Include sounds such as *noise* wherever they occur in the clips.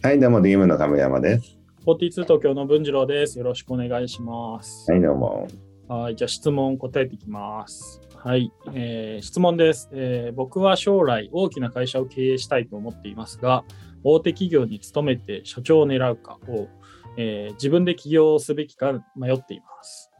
はい、どうも DM の亀山です。42東京の文次郎です。よろしくお願いします。はい、どうも。はい、じゃあ質問答えていきます。はい、えー質問です、えー僕は将来大きな会社を経営したいと思っていますが、大手企業に勤めて社長を狙うかを、えー自分で起業すべきか迷っています、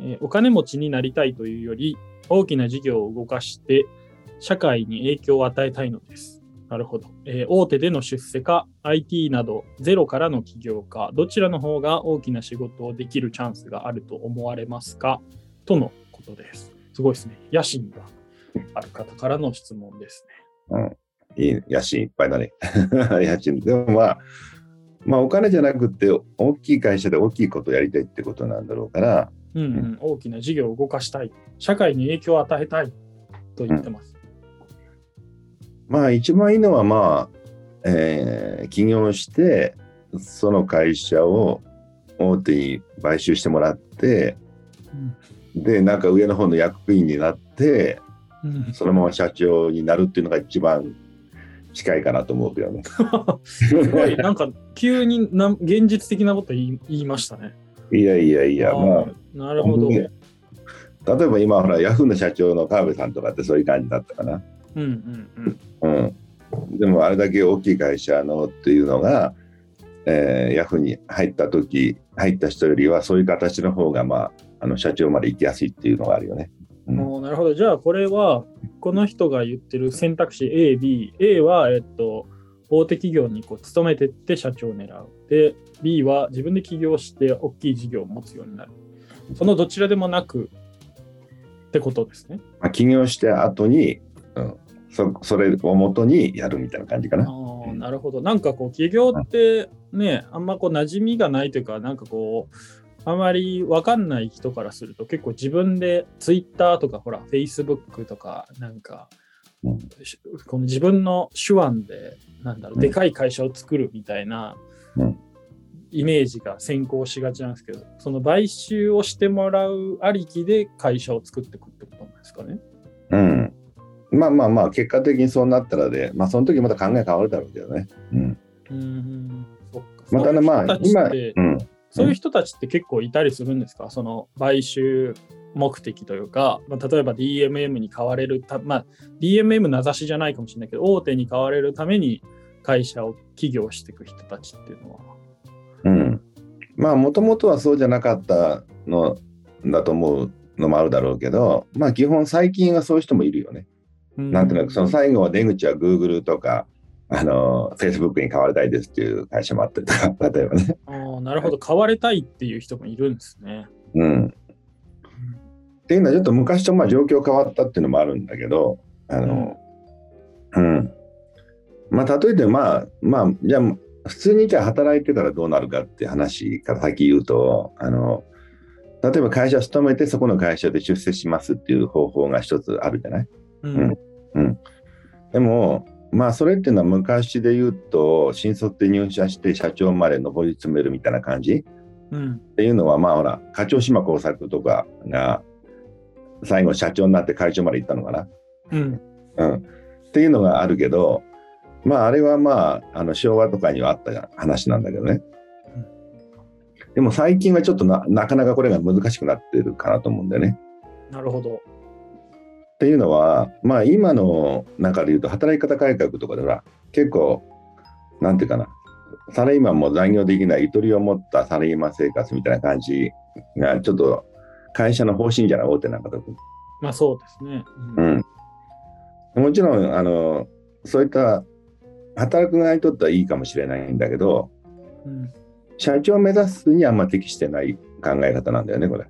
えーお金持ちになりたいというより、大きな事業を動かして社会に影響を与えたいのです。なるほど。えー大手での出世か、IT などゼロからの起業か、どちらの方が大きな仕事をできるチャンスがあると思われますか？とのことです。すごいですね。野心がある方からの質問ですね。いい、野心いっぱいだね。*laughs* 野心。でもまあ、まあお金じゃなくて、大きい会社で大きいことをやりたいってことなんだろうから、うん、うん、大きな事業を動かしたい。社会に影響を与えたいと言ってます。まあ一番いいのはまあ、えー起業して、その会社を大手に買収してもらって、で、なんか上の方の役員になって、うんそのまま社長になるっていうのが一番近いかなと思うけどね。すごい、なんか急にな現実的なこと言い言いましたね。いやいやいや、まあ、ーなるほど。例えば今ほらヤフーの社長の川辺さんとかってそういう感じだったかな。うんうんうん。うん、でもあれだけ大きい会社のっていうのが、えーヤフーに入った時入った人よりはそういう形の方がまああの社長まで行きやすいっていうのがあるよね。うんなるほど。じゃあ、これは、この人が言ってる選択肢 A、B。A は、えっと、大手企業にこう勤めてって社長を狙う。で、B は自分で起業して大きい事業を持つようになる。そのどちらでもなくってことですね。まあ、起業して後に、うん、そそれをもとにやるみたいな感じかな。ああ、なるほど。なんかこう、起業ってね、あんまこう、馴染みがないというか、なんかこう、あまり分かんない人からすると、結構自分で Twitter とか、ほら、Facebook とか、なんか、うんしこの自分の手腕で、なんだろう、うんでかい会社を作るみたいなうんイメージが先行しがちなんですけど、その買収をしてもらうありきで会社を作っていくってことなんですかね？うん。まあまあまあ結果的にそうなったらで、まあその時また考え変わるだろうけどね。うん。うん。またねまあ今、うん。そういう人たちって結構いたりするんですか？その買収目的というか、まあ、例えば DMM に買われるた、まあ、DMM 名指しじゃないかもしれないけど、大手に買われるために会社を起業していく人たちっていうのは。うん、まあもともとはそうじゃなかったのだと思うのもあるだろうけどまあ基本最近はそういう人もいるよね。なんとなくその最後は出口は Google とかあの Facebook に買われたいですっていう会社もあったりとか *laughs* 例えばね。ああなるほど、買われたいっていう人もいるんですね。うん、っていうのはちょっと昔とまあ状況変わったっていうのもあるんだけどあの、うん。まあ例えてまあまあじゃあ普通にじゃあ働いてたらどうなるかって話から先言うとあの例えば会社勤めてそこの会社で出世しますっていう方法が一つあるじゃない？うん。うん、でもまあそれっていうのは昔で言うと新卒で入社して社長まで上り詰めるみたいな感じ？うん。っていうのはまあほら課長島耕作とかが最後社長になって会長まで行ったのかな、うん。うん、っていうのがあるけどまああれはまああの昭和とかにはあった話なんだけどね。うん。でも最近はちょっとななかなかこれが難しくなってるかなと思うんだよね。なるほど。っていうのはまあ今の中で言うと働き方改革とかでは結構なんていうかなサラリーマンも残業できないゆとりを持ったサラリーマン生活みたいな感じがちょっと会社の方針じゃない大手なんか特に。まあそうですね。ううんん、もちろんあのそういった働く側にとってはいいかもしれないんだけどうん社長を目指すにはあんま適してない考え方なんだよねこれ。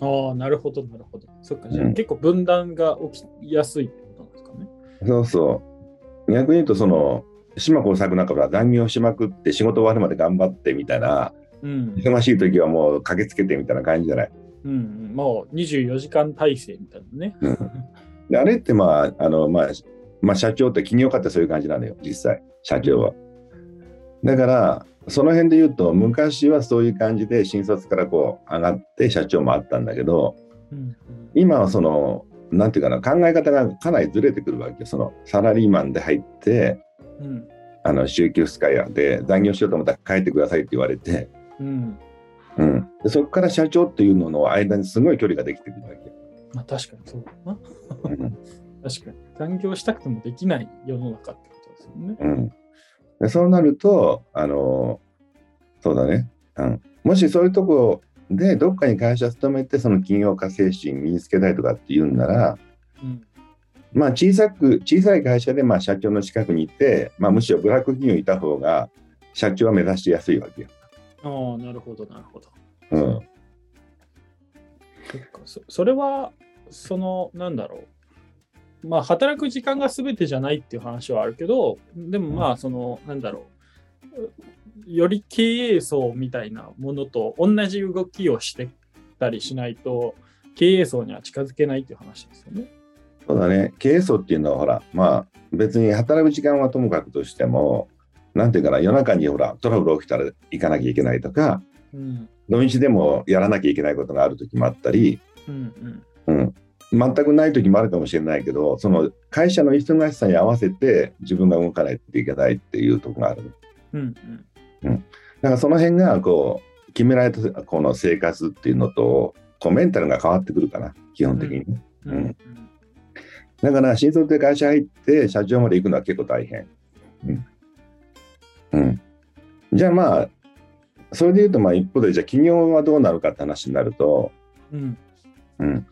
ああ、なるほど、なるほど。そっか、じゃあうん結構分断が起きやすいってことなんですかね。そうそう逆に言うとその島耕作なんかは残業しまくって仕事終わるまで頑張ってみたいなうん。忙しい時はもう駆けつけてみたいな感じじゃない？うんうん、もう24時間体制みたいなね。であれってまああの、まあ、まあ社長って企業家ってそういう感じなのよ実際社長は。だからその辺で言うと昔はそういう感じで新卒からこう上がって社長もあったんだけどうん今はそのなんていうかな考え方がかなりずれてくるわけよそのサラリーマンで入ってうんあの週休2日やで残業しようと思ったら帰ってくださいって言われて、うん。うん、でそこから社長っていうのの間にすごい距離ができてくるわけ。まあ確かにそうだな。うん *laughs* 確かに。残業したくてもできない世の中ってことですよね。うん、でそうなると、あのそうだね、うん、もしそういうとこでどっかに会社勤めてその企業家精神身につけたいとかっていうんなら、うん。まあ、小さく小さい会社でまあ社長の近くにいて、まあ、むしろブラック企業にいた方が社長は目指しやすいわけよ。ああ、なるほど、なるほど。うんそそれは、その、なんだろう。まあ、働く時間が全てじゃないっていう話はあるけど、でもまあ、その、なんだろう。より経営層みたいなものと同じ動きをしてたりしないと、経営層には近づけないっていう話ですよね。そうだね経営層っていうのはほらまあ別に働く時間はともかくとしてもなんていうかな夜中にほらトラブル起きたら行かなきゃいけないとかうん。土日でもやらなきゃいけないことがある時もあったり、うんうん。うん、全くない時もあるかもしれないけどその会社の忙しさに合わせて自分が動かないといけないっていうところがあるうんだからその辺がこう決められたこの生活っていうのとこうメンタルが変わってくるかな基本的にね、うん。うんだから新卒で会社入って社長まで行くのは結構大変。うん。うん、じゃあまあ、それで言うとまあ一方でじゃあ企業はどうなるかって話になると、うん。うん。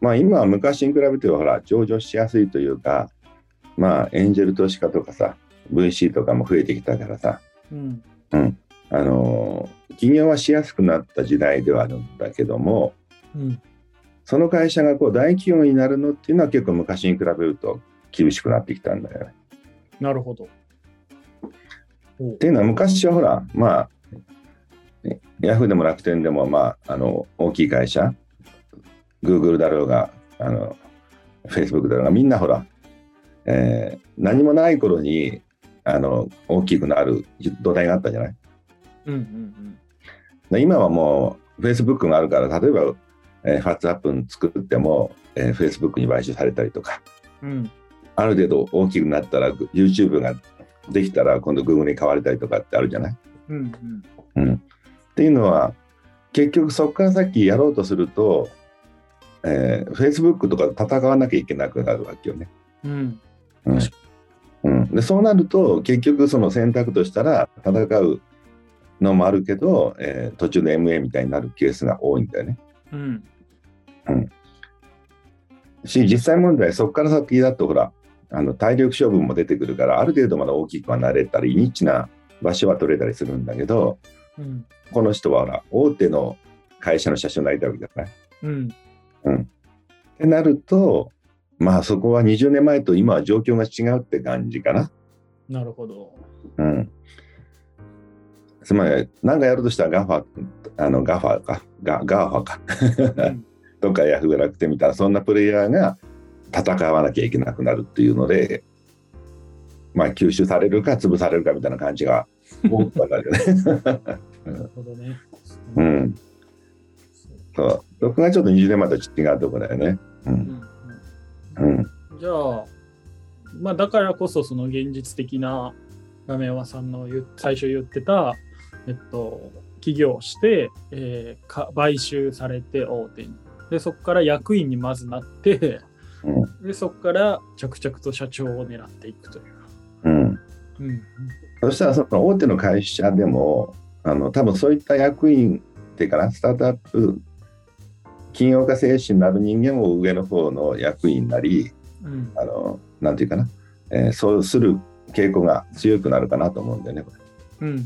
まあ今は昔に比べてはほら上場しやすいというか、まあエンジェル投資家とかさ、VC とかも増えてきたからさ、うん。あのー起業はしやすくなった時代ではあるんだけども、うん。その会社がこう大企業になるのっていうのは結構昔に比べると厳しくなってきたんだよね。なるほど。おっていうのは昔はほらまあねヤフーでも楽天でもまああの大きい会社 Google だろうがあの Facebook だろうがみんなほら、えー何もない頃にあの大きくなる土台があったじゃない？うんうんで今はもう Facebook があるから例えば、えー、ファッツアップ作っても、えー Facebook に買収されたりとかうん。うん。ある程度大きくなったら YouTube ができたら今度 Google に買われたりとかってあるじゃない？うんうん。うん、っていうのは結局そこから先やろうとすると、えー、Facebook とかと戦わなきゃいけなくなるわけよね。うん。うん確うん、でそうなると結局その選択としたら戦うのもあるけど、えー途中で MA みたいになるケースが多いんだよね。うん。し実際問題そこから先だとほらあの体力勝負も出てくるからある程度まだ大きくはなれたりニッチな場所は取れたりするんだけどうん。この人はほら大手の会社の社長になりたいわけじゃない。うん。ってなると、まあそこは20年前と今は状況が違うって感じかな。なるほど。うん。つまり、何かやるとしたらガファ、あのガファか、ガガーファか、うん *laughs* とかヤフー楽天みたいな、そんなプレイヤーが戦わなきゃいけなくなるっていうので、まあ吸収されるか潰されるかみたいな感じが多かるよね。*laughs* なるほどね。*laughs* うん。そう。そこがちょっと20年前と違うところだよね。う。うんんうん。うんじゃあ、まあだからこそその現実的な亀山さんの最初言ってた、えっと、起業して、えーか買収されて大手に。で、そこから役員にまずなって、うんで、そこから着々と社長を狙っていくという。うん。うんそしたらその大手の会社でもあの多分そういった役員っていうかなスタートアップ企業家精神のある人間も上の方の役員なりうん。あのなんていうかな、えーそうする傾向が強くなるかなと思うんだよね。こうんう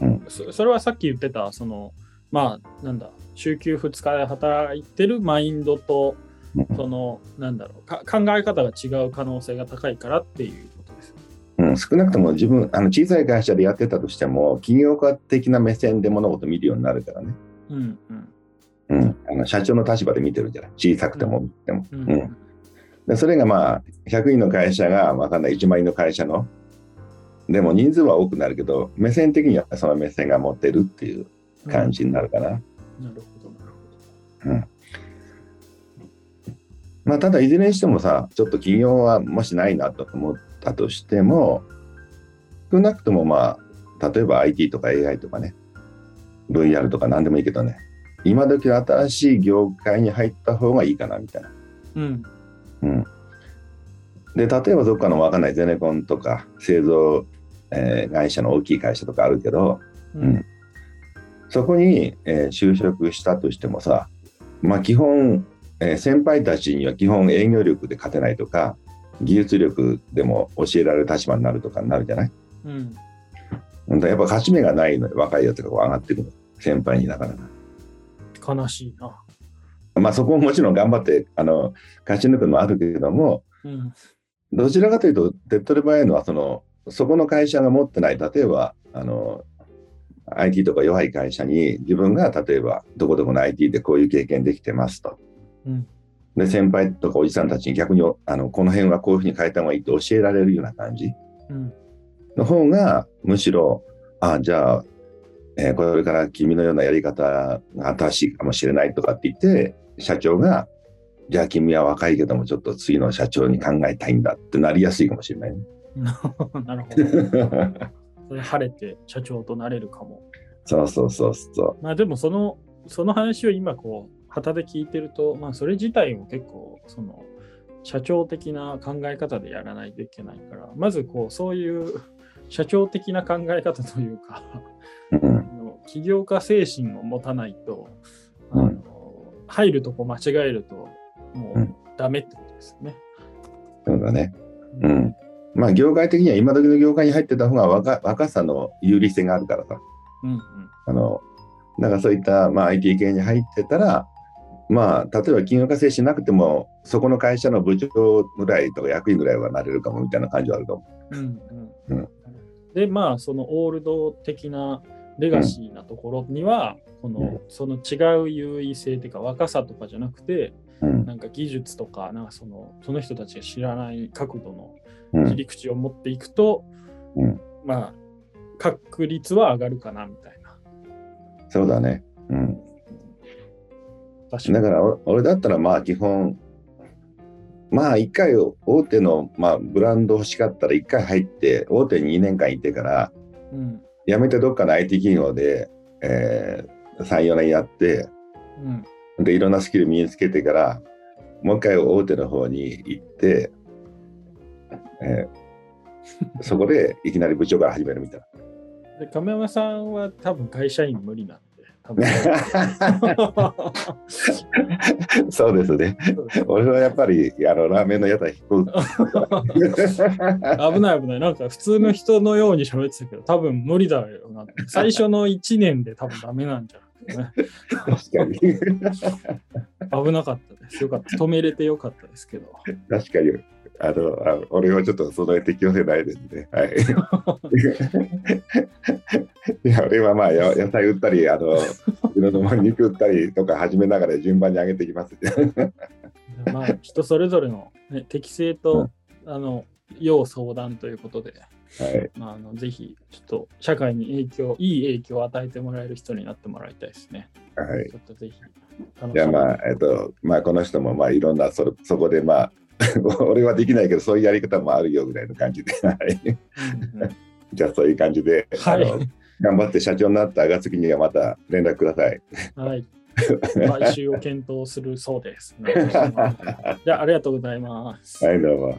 うん。んそそれはさっき言ってた、その、まあ、なんだ、週休2日で働いてるマインドと、れその、なんだろうか、考え方が違う可能性が高いからっていうことです。うん、少なくとも自分あの小さい会社でやってたとしても企業家的な目線で物事を見るようになるからね、うんうん。うん、あの社長の立場で見てるじゃない。小さくても見ても。うん。うん。でそれがまあ100人の会社がわかんない1万人の会社のでも人数は多くなるけど目線的にはその目線が持ってるっていう感じになるかな。なるほど、なるほど。まあただいずれにしてもさちょっと企業はもしないなと思ったとしても少なくともまあ、例えば IT とか AI とかね、VR とか何でもいいけどね、今時の新しい業界に入った方がいいかなみたいな。うん。うん。で、例えばどっかのわかんないゼネコンとか製造、えー会社の大きい会社とかあるけど、ううん。そこに、えー就職したとしてもさ、まあ基本、えー先輩たちには基本営業力で勝てないとか、技術力でも教えられる立場になるとかになるじゃない？うん。うんやっぱ勝ち目がないので若いやつがこう上がってくる先輩になかなか。悲しいな。まあそこももちろん頑張ってあの勝ち抜くのもあるけれども、うん。どちらかというと手っ取り早いのはそのそこの会社が持ってない例えばあの IT とか弱い会社に自分が例えばどこどこの IT でこういう経験できてますと。うん。で先輩とかおじさんたちに逆にあのこの辺はこういうふうに変えた方がいいって教えられるような感じうん。の方がむしろあじゃあ、えーこれから君のようなやり方が新しいかもしれないとかって言って社長がじゃあ君は若いけどもちょっと次の社長に考えたいんだってなりやすいかもしれないね。*laughs* なるほど。*laughs* それ晴れて社長となれるかも。そうそうそうそまあでもその、その話を今こう、旗で聞いてると、まあそれ自体も結構、その、社長的な考え方でやらないといけないから、まずこう、そういう社長的な考え方というか、う。うん起業家精神を持たないと、あのうん入るとこ間違えると、もううんダメってことですよね。そうだね。うん。まあ業界的には今時の業界に入ってた方が若若さの有利性があるからさ。うんうんあの、だからそういった、まあ、IT 系に入ってたら、まあ、例えば金融化精神なくても、そこの会社の部長ぐらいとか役員ぐらいはなれるかもみたいな感じはあると思うんうんうんで、まあ、そのオールド的なレガシーなところには、このうんその違う優位性っていうか、若さとかじゃなくて。なんか技術とか、なんかそのその人たちが知らない角度のうん。切り口を持っていくと、うんまあ、確率は上がるかなみたいな。そうだね。うん。確かに。だから、お俺だったら、まあ、基本、まあ、一回大手の、まあ、ブランド欲しかったら、一回入って、大手に2年間いてから、うん辞めてどっかの IT 企業で、えー、3、4年やって、うんで、いろんなスキル身につけてから、もう一回大手の方に行って、えーそこでいきなり部長から始めるみたいで亀山さんは多分会社員無理なんで。多分な。そうですね。俺はやっぱりあのラーメンの屋台引く。*laughs* 危ない危ない。なんか普通の人のように喋ってたけど、多分無理だよな。最初の1年で多分ダメなんじゃないね。確かに。*laughs* 危なかったです。よかった。止めれてよかったですけど。確かに。あのあ俺はちょっとその適応性ないですね。はい。*laughs* いや俺はまあや野菜売ったり、あのいろいろ肉売ったりとか始めながら順番に上げていきます。*laughs* まあ、人それぞれの、ね、適性と、あの要相談ということで、はい。まあ、あのぜひ、ちょっと社会に影響、いい影響を与えてもらえる人になってもらいたいですね。はい。ちょっとぜひ、楽じゃあまあ、えっと、まあこの人もまあいろんなそそこでまあ *laughs* 俺はできないけどそういうやり方もあるよぐらいの感じで、*laughs* はいじゃあそういう感じで、はい頑張って社長になった暁にはまた連絡ください。はい。*laughs* 買収を検討するそうです。じゃあ、ありがとうございます。はい、どうも。